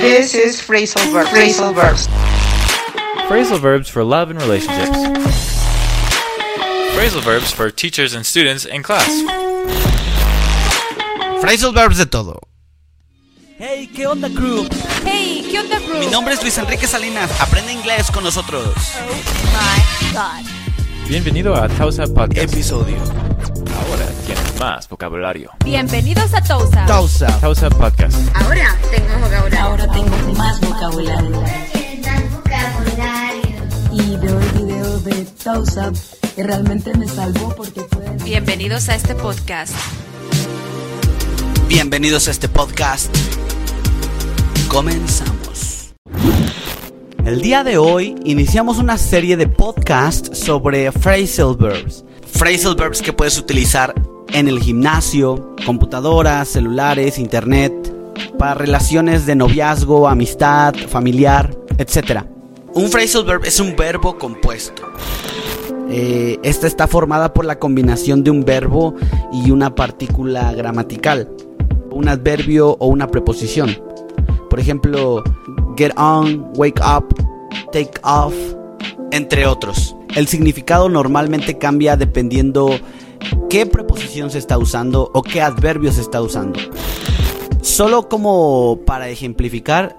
This is phrasal verbs. Phrasal verbs. Phrasal verbs for love and relationships. Phrasal verbs for teachers and students in class. Phrasal verbs de todo. Hey, ¿qué onda, crew? Hey, ¿qué onda, crew? Mi nombre es Luis Enrique Salinas. Aprende inglés con nosotros. Oh My God. Bienvenido a Tausa Podcast. Episodio. Ahora tienes más vocabulario. Bienvenidos a Tousa. Tausa. Tausa Podcast. Ahora tengo vocabulario. Ahora tengo más vocabulario. Y veo el video de Tausa que realmente me salvó porque fue... Bienvenidos a este podcast. Bienvenidos a este podcast. Comenzamos. El día de hoy iniciamos una serie de podcasts sobre phrasal verbs. Phrasal verbs que puedes utilizar en el gimnasio, computadoras, celulares, internet, para relaciones de noviazgo, amistad, familiar, etc. Un phrasal verb es un verbo compuesto. Eh, esta está formada por la combinación de un verbo y una partícula gramatical, un adverbio o una preposición. Por ejemplo, get on, wake up, take off, entre otros. El significado normalmente cambia dependiendo qué preposición se está usando o qué adverbio se está usando. Solo como para ejemplificar,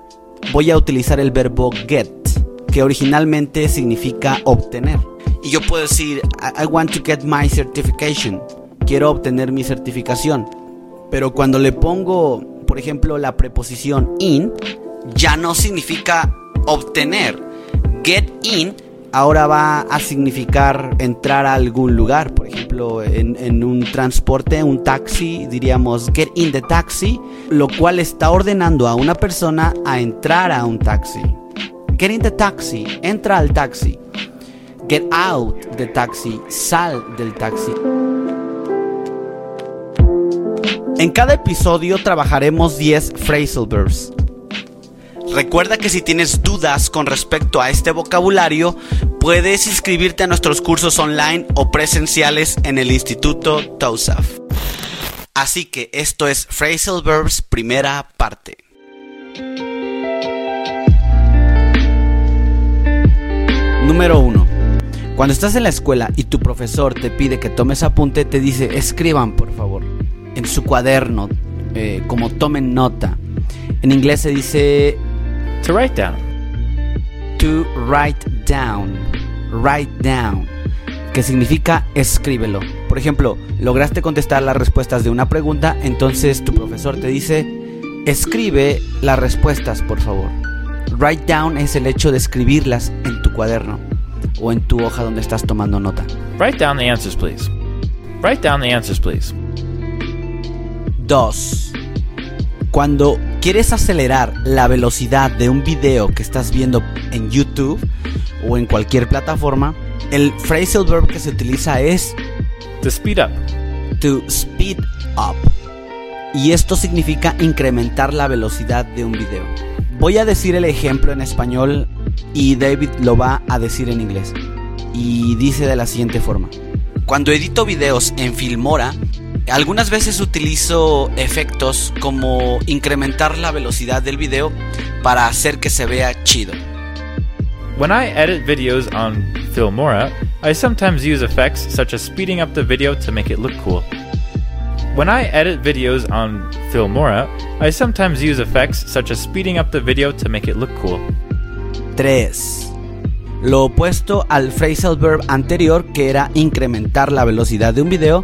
voy a utilizar el verbo get, que originalmente significa obtener. Y yo puedo decir, I, want to get my certification. Quiero obtener mi certificación. Pero cuando le pongo, por ejemplo, la preposición in, ya no significa obtener. Get in ahora va a significar entrar a algún lugar. Por ejemplo, en, un transporte, un taxi, diríamos get in the taxi, lo cual está ordenando a una persona a entrar a un taxi. Get in the taxi, entra al taxi. Get out the taxi, sal del taxi. En cada episodio trabajaremos 10 phrasal verbs. Recuerda que si tienes dudas con respecto a este vocabulario, puedes inscribirte a nuestros cursos online o presenciales en el Instituto TOSAF. Así que esto es Phrasal Verbs primera parte. Número 1. Cuando estás en la escuela y tu profesor te pide que tomes apunte, te dice escriban por favor en su cuaderno, eh, como tomen nota. En inglés se dice To write down. to write down. Write down. Que significa escríbelo. Por ejemplo, lograste contestar las respuestas de una pregunta, entonces tu profesor te dice, escribe las respuestas, por favor. Write down es el hecho de escribirlas en tu cuaderno o en tu hoja donde estás tomando nota. Write down the answers, please. Write down the answers, please. 2. Cuando quieres acelerar la velocidad de un video que estás viendo en YouTube o en cualquier plataforma, el phrasal verb que se utiliza es To speed up. to speed up. Y esto significa incrementar la velocidad de un video. Voy a decir el ejemplo en español y David lo va a decir en inglés. Y dice de la siguiente forma. Cuando edito videos en Filmora, algunas veces utilizo efectos como incrementar la velocidad del video para hacer que se vea chido. When I edit videos on Filmora, I sometimes use effects such as speeding up the video to make it look cool. When I edit videos on Filmora, I sometimes use effects such as speeding up the video to make it look cool. 3. Lo opuesto al phrasal verb anterior que era incrementar la velocidad de un video,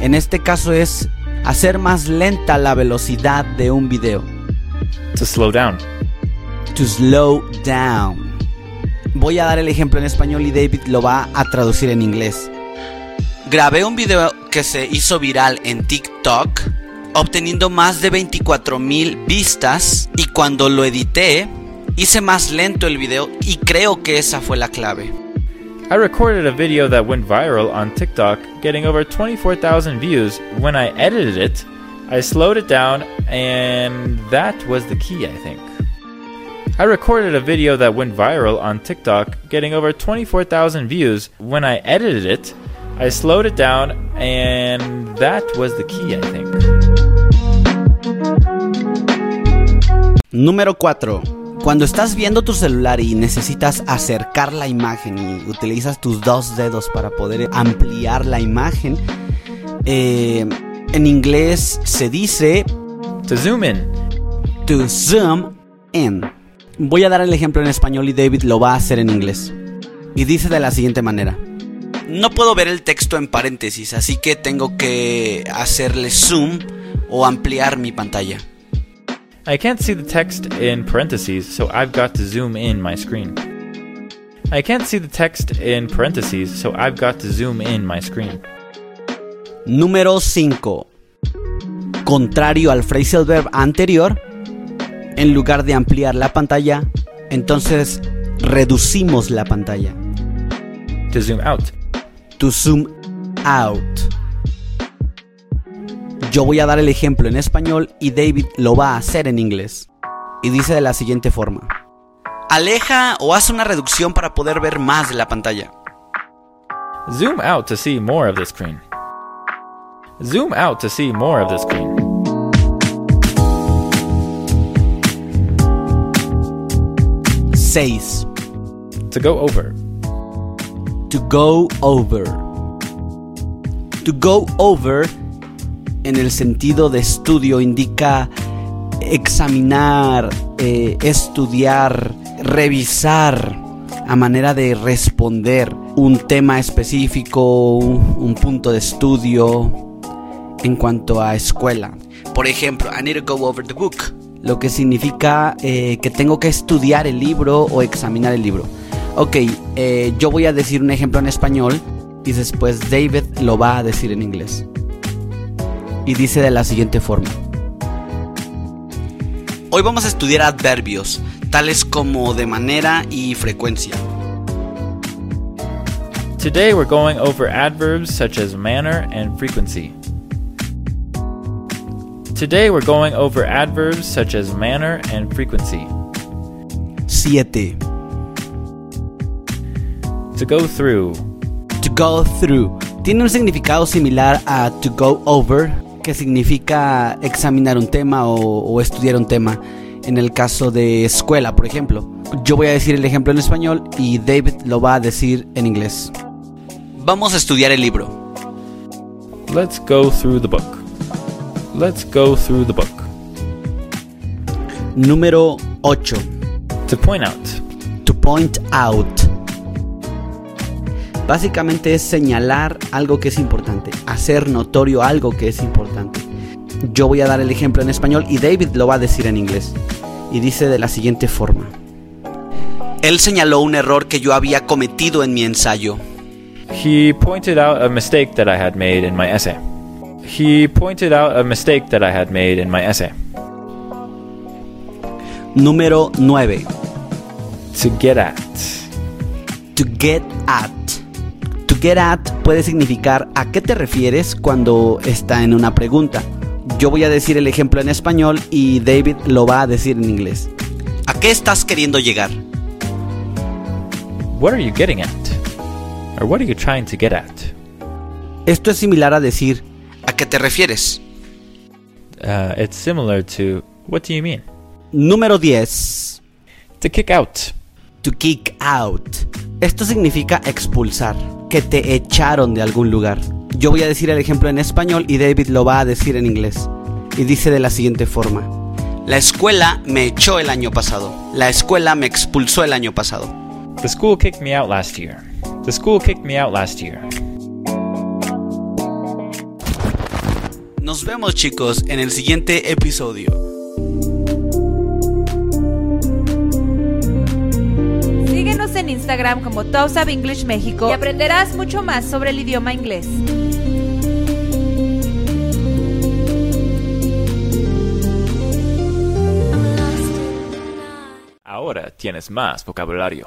en este caso es hacer más lenta la velocidad de un video. To slow down. To slow down. Voy a dar el ejemplo en español y David lo va a traducir en inglés. Grabé un video que se hizo viral en TikTok, obteniendo más de 24 mil vistas y cuando lo edité, hice más lento el video y creo que esa fue la clave. I recorded a video that went viral on TikTok, getting over 24,000 views. When I edited it, I slowed it down, and that was the key, I think. I recorded a video that went viral on TikTok, getting over 24,000 views. When I edited it, I slowed it down, and that was the key, I think. Número 4. Cuando estás viendo tu celular y necesitas acercar la imagen y utilizas tus dos dedos para poder ampliar la imagen, eh, en inglés se dice To zoom in. to zoom in. Voy a dar el ejemplo en español y David lo va a hacer en inglés. Y dice de la siguiente manera. No puedo ver el texto en paréntesis, así que tengo que hacerle zoom o ampliar mi pantalla. I can't see the text in parentheses, so I've got to zoom in my screen. I can't see the text in parentheses, so I've got to zoom in my screen. Número 5. Contrario al phrasal verb anterior, en lugar de ampliar la pantalla, entonces reducimos la pantalla. To zoom out. To zoom out. Yo voy a dar el ejemplo en español y David lo va a hacer en inglés. Y dice de la siguiente forma. Aleja o haz una reducción para poder ver más de la pantalla. Zoom out to see more of the screen. Zoom out to see more of the screen. 6. To go over. To go over. To go over en el sentido de estudio indica examinar, eh, estudiar, revisar a manera de responder un tema específico, un, un punto de estudio en cuanto a escuela. Por ejemplo, I need to go over the book, lo que significa eh, que tengo que estudiar el libro o examinar el libro. Ok, eh, yo voy a decir un ejemplo en español y después David lo va a decir en inglés. Y dice de la siguiente forma. Hoy vamos a estudiar adverbios, tales como de manera y frecuencia. Today we're going over adverbs such as manner and frequency. Today we're going over adverbs such as manner and frequency. 7. To go through. To go through. Tiene un significado similar a to go over, que significa examinar un tema o, o estudiar un tema. En el caso de escuela, por ejemplo. Yo voy a decir el ejemplo en español y David lo va a decir en inglés. Vamos a estudiar el libro. Let's go through the book. Let's go through the book. Número 8. To point out. To point out. Básicamente es señalar algo que es importante, hacer notorio algo que es importante. Yo voy a dar el ejemplo en español y David lo va a decir en inglés. Y dice de la siguiente forma. Él señaló un error que yo había cometido en mi ensayo. He pointed out a mistake that I had made in my essay. He pointed out a mistake that I had made in my essay. Número 9. To get at. To get at. Get at puede significar a qué te refieres cuando está en una pregunta. Yo voy a decir el ejemplo en español y David lo va a decir en inglés. ¿A qué estás queriendo llegar? What are you getting at? Or what are you trying to get at? Esto es similar a decir ¿a qué te refieres? Uh, it's similar to what do you mean? Número 10. To kick out. To kick out. Esto significa expulsar, que te echaron de algún lugar. Yo voy a decir el ejemplo en español y David lo va a decir en inglés. Y dice de la siguiente forma. La escuela me echó el año pasado. La escuela me expulsó el año pasado. The school kicked me out last year. The school kicked me out last year. Nos vemos chicos en el siguiente episodio. Instagram como Tousab English México y aprenderás mucho más sobre el idioma inglés. Ahora tienes más vocabulario.